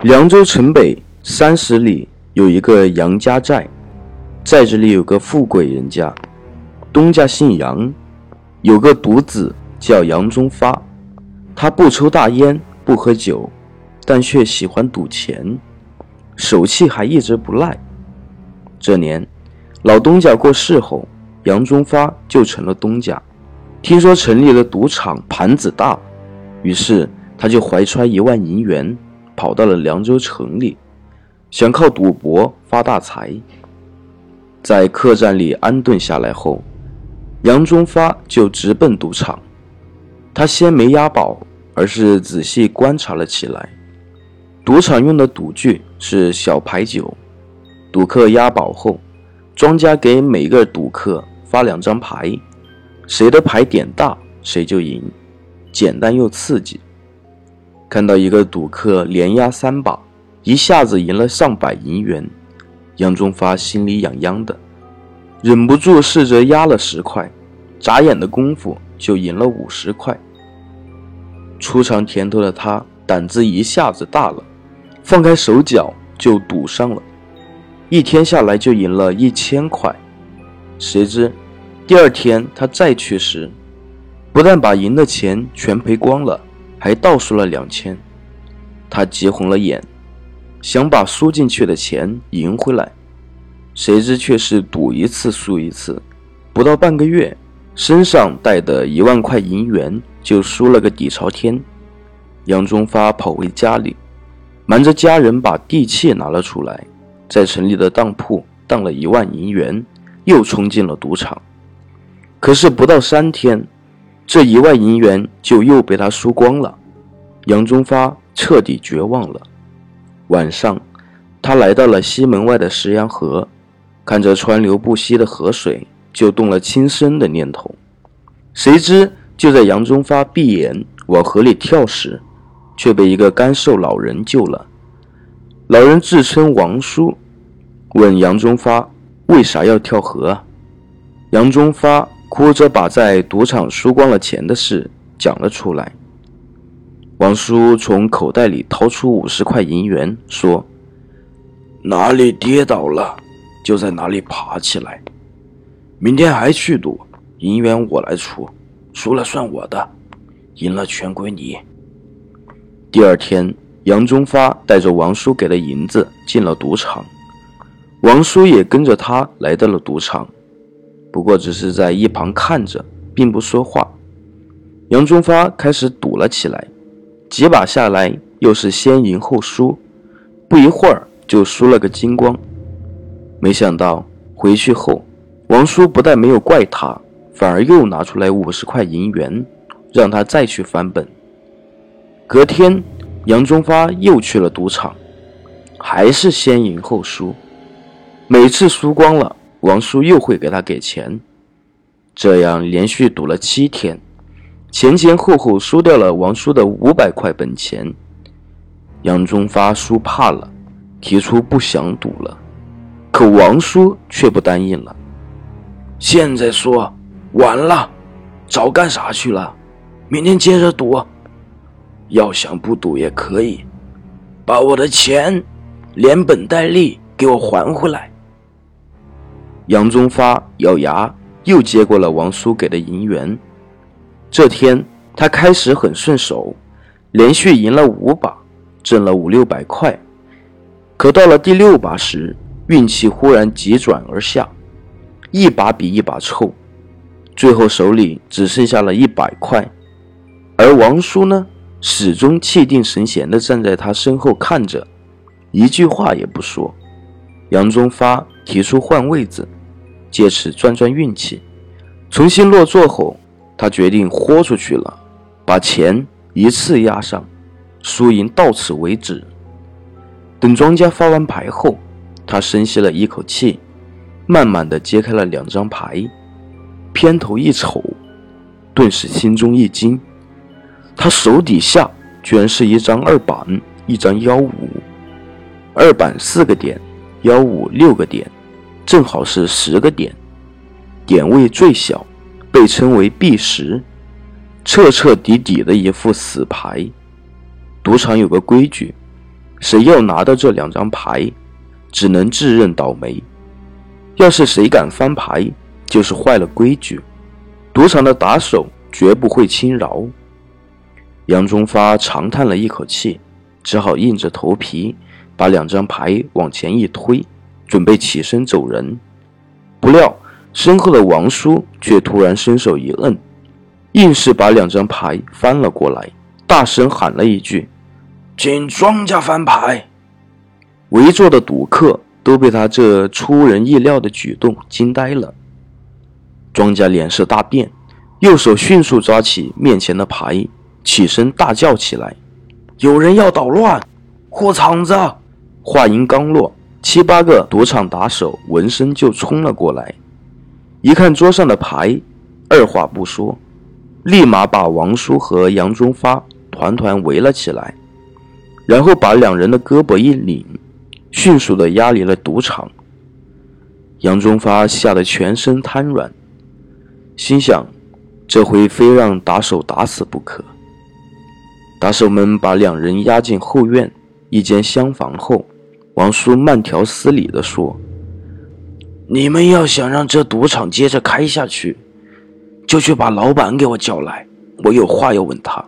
凉州城北三十里有一个杨家寨，寨子里有个富贵人家，东家姓杨，有个独子叫杨中发，他不抽大烟，不喝酒，但却喜欢赌钱，手气还一直不赖。这年，老东家过世后，杨中发就成了东家。听说城里的赌场盘子大，于是他就怀揣一万银元。跑到了凉州城里，想靠赌博发大财。在客栈里安顿下来后，杨忠发就直奔赌场。他先没押宝，而是仔细观察了起来。赌场用的赌具是小牌九，赌客押宝后，庄家给每个赌客发两张牌，谁的牌点大，谁就赢，简单又刺激。看到一个赌客连押三把，一下子赢了上百银元，杨忠发心里痒痒的，忍不住试着压了十块，眨眼的功夫就赢了五十块。初尝甜头的他胆子一下子大了，放开手脚就赌上了，一天下来就赢了一千块。谁知第二天他再去时，不但把赢的钱全赔光了。还倒输了两千，他急红了眼，想把输进去的钱赢回来，谁知却是赌一次输一次，不到半个月，身上带的一万块银元就输了个底朝天。杨忠发跑回家里，瞒着家人把地契拿了出来，在城里的当铺当了一万银元，又冲进了赌场。可是不到三天。这一万银元就又被他输光了，杨忠发彻底绝望了。晚上，他来到了西门外的石羊河，看着川流不息的河水，就动了轻生的念头。谁知就在杨忠发闭眼往河里跳时，却被一个干瘦老人救了。老人自称王叔，问杨忠发为啥要跳河。杨忠发。哭着把在赌场输光了钱的事讲了出来。王叔从口袋里掏出五十块银元，说：“哪里跌倒了，就在哪里爬起来。明天还去赌，银元我来出，输了算我的，赢了全归你。”第二天，杨忠发带着王叔给的银子进了赌场，王叔也跟着他来到了赌场。不过只是在一旁看着，并不说话。杨忠发开始赌了起来，几把下来又是先赢后输，不一会儿就输了个精光。没想到回去后，王叔不但没有怪他，反而又拿出来五十块银元，让他再去翻本。隔天，杨忠发又去了赌场，还是先赢后输，每次输光了。王叔又会给他给钱，这样连续赌了七天，前前后后输掉了王叔的五百块本钱。杨忠发输怕了，提出不想赌了，可王叔却不答应了。现在说晚了，早干啥去了？明天接着赌。要想不赌也可以，把我的钱连本带利给我还回来。杨宗发咬牙，又接过了王叔给的银元。这天他开始很顺手，连续赢了五把，挣了五六百块。可到了第六把时，运气忽然急转而下，一把比一把臭，最后手里只剩下了一百块。而王叔呢，始终气定神闲地站在他身后看着，一句话也不说。杨宗发提出换位子。借此转转运气，重新落座后，他决定豁出去了，把钱一次押上，输赢到此为止。等庄家发完牌后，他深吸了一口气，慢慢的揭开了两张牌，偏头一瞅，顿时心中一惊，他手底下居然是一张二板，一张幺五，二板四个点，幺五六个点。正好是十个点，点位最小，被称为 B 十，彻彻底底的一副死牌。赌场有个规矩，谁要拿到这两张牌，只能自认倒霉。要是谁敢翻牌，就是坏了规矩。赌场的打手绝不会轻饶。杨忠发长叹了一口气，只好硬着头皮把两张牌往前一推，准备起身走人。不料身后的王叔却突然伸手一摁，硬是把两张牌翻了过来，大声喊了一句：“请庄家翻牌！”围坐的赌客都被他这出人意料的举动惊呆了。庄家脸色大变，右手迅速抓起面前的牌，起身大叫起来：“有人要捣乱，护场子！”话音刚落，七八个赌场打手闻声就冲了过来，一看桌上的牌，二话不说，立马把王叔和杨忠发团团围了起来，然后把两人的胳膊一拧，迅速的压离了赌场。杨忠发吓得全身瘫软。心想，这回非让打手打死不可。打手们把两人押进后院一间厢房后，王叔慢条斯理地说：“你们要想让这赌场接着开下去，就去把老板给我叫来，我有话要问他。”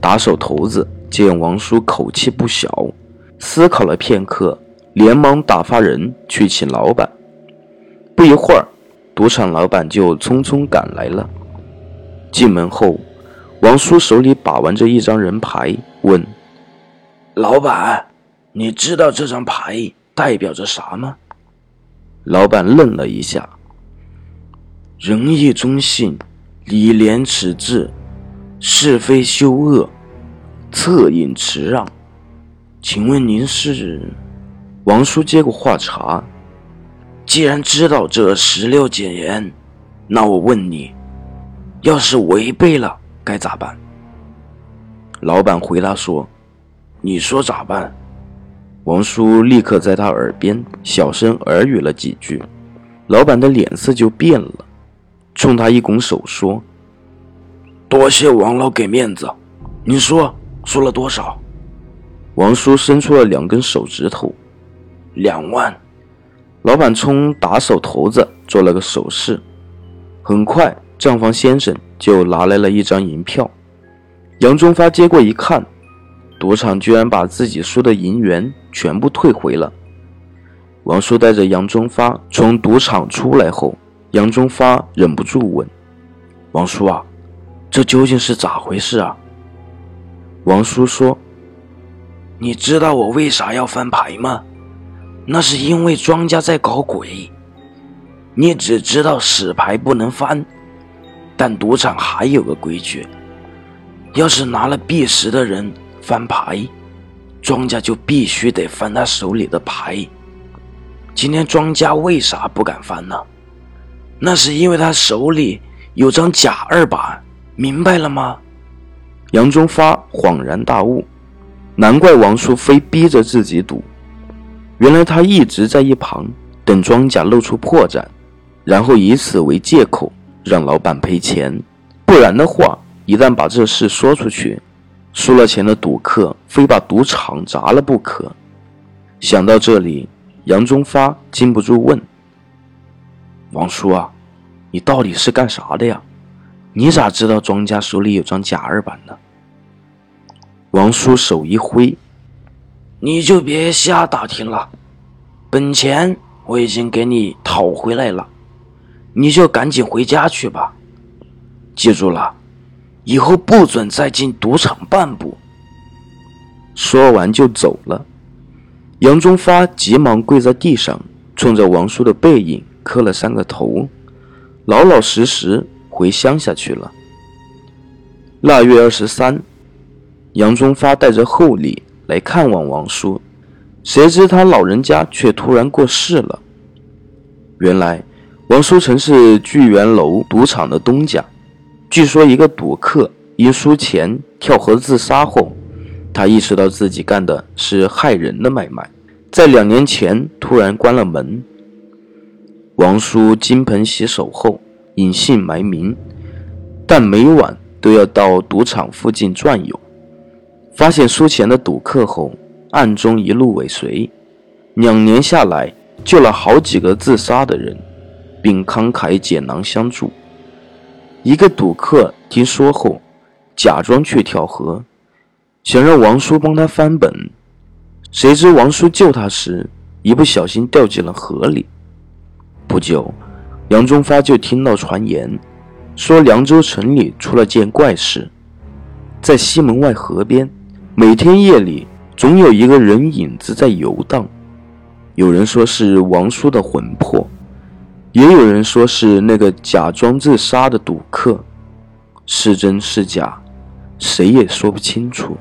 打手头子见王叔口气不小，思考了片刻，连忙打发人去请老板。不一会儿。赌场老板就匆匆赶来了。进门后，王叔手里把玩着一张人牌，问：“老板，你知道这张牌代表着啥吗？”老板愣了一下：“仁义忠信，礼廉耻智，是非羞恶，恻隐慈让。请问您是？”王叔接过话茬。既然知道这十六戒言，那我问你，要是违背了该咋办？老板回答说：“你说咋办？”王叔立刻在他耳边小声耳语了几句，老板的脸色就变了，冲他一拱手说：“多谢王老给面子，你说输了多少？”王叔伸出了两根手指头，两万。老板冲打手头子做了个手势，很快账房先生就拿来了一张银票。杨忠发接过一看，赌场居然把自己输的银元全部退回了。王叔带着杨忠发从赌场出来后，杨忠发忍不住问：“王叔啊，这究竟是咋回事啊？”王叔说：“你知道我为啥要翻牌吗？”那是因为庄家在搞鬼。你只知道死牌不能翻，但赌场还有个规矩：要是拿了币十的人翻牌，庄家就必须得翻他手里的牌。今天庄家为啥不敢翻呢？那是因为他手里有张假二板，明白了吗？杨忠发恍然大悟，难怪王叔非逼着自己赌。原来他一直在一旁等庄家露出破绽，然后以此为借口让老板赔钱。不然的话，一旦把这事说出去，输了钱的赌客非把赌场砸了不可。想到这里，杨忠发禁不住问：“王叔啊，你到底是干啥的呀？你咋知道庄家手里有张假二板呢？”王叔手一挥。你就别瞎打听了，本钱我已经给你讨回来了，你就赶紧回家去吧。记住了，以后不准再进赌场半步。说完就走了。杨忠发急忙跪在地上，冲着王叔的背影磕了三个头，老老实实回乡下去了。腊月二十三，杨忠发带着厚礼。来看望王叔，谁知他老人家却突然过世了。原来王叔曾是聚源楼赌场的东家，据说一个赌客因输钱跳河自杀后，他意识到自己干的是害人的买卖，在两年前突然关了门。王叔金盆洗手后隐姓埋名，但每晚都要到赌场附近转悠。发现输钱的赌客后，暗中一路尾随，两年下来救了好几个自杀的人，并慷慨解囊相助。一个赌客听说后，假装去跳河，想让王叔帮他翻本，谁知王叔救他时，一不小心掉进了河里。不久，杨忠发就听到传言，说凉州城里出了件怪事，在西门外河边，每天夜里总有一个人影子在游荡。有人说是王叔的魂魄，也有人说是那个假装自杀的赌客。是真是假，谁也说不清楚。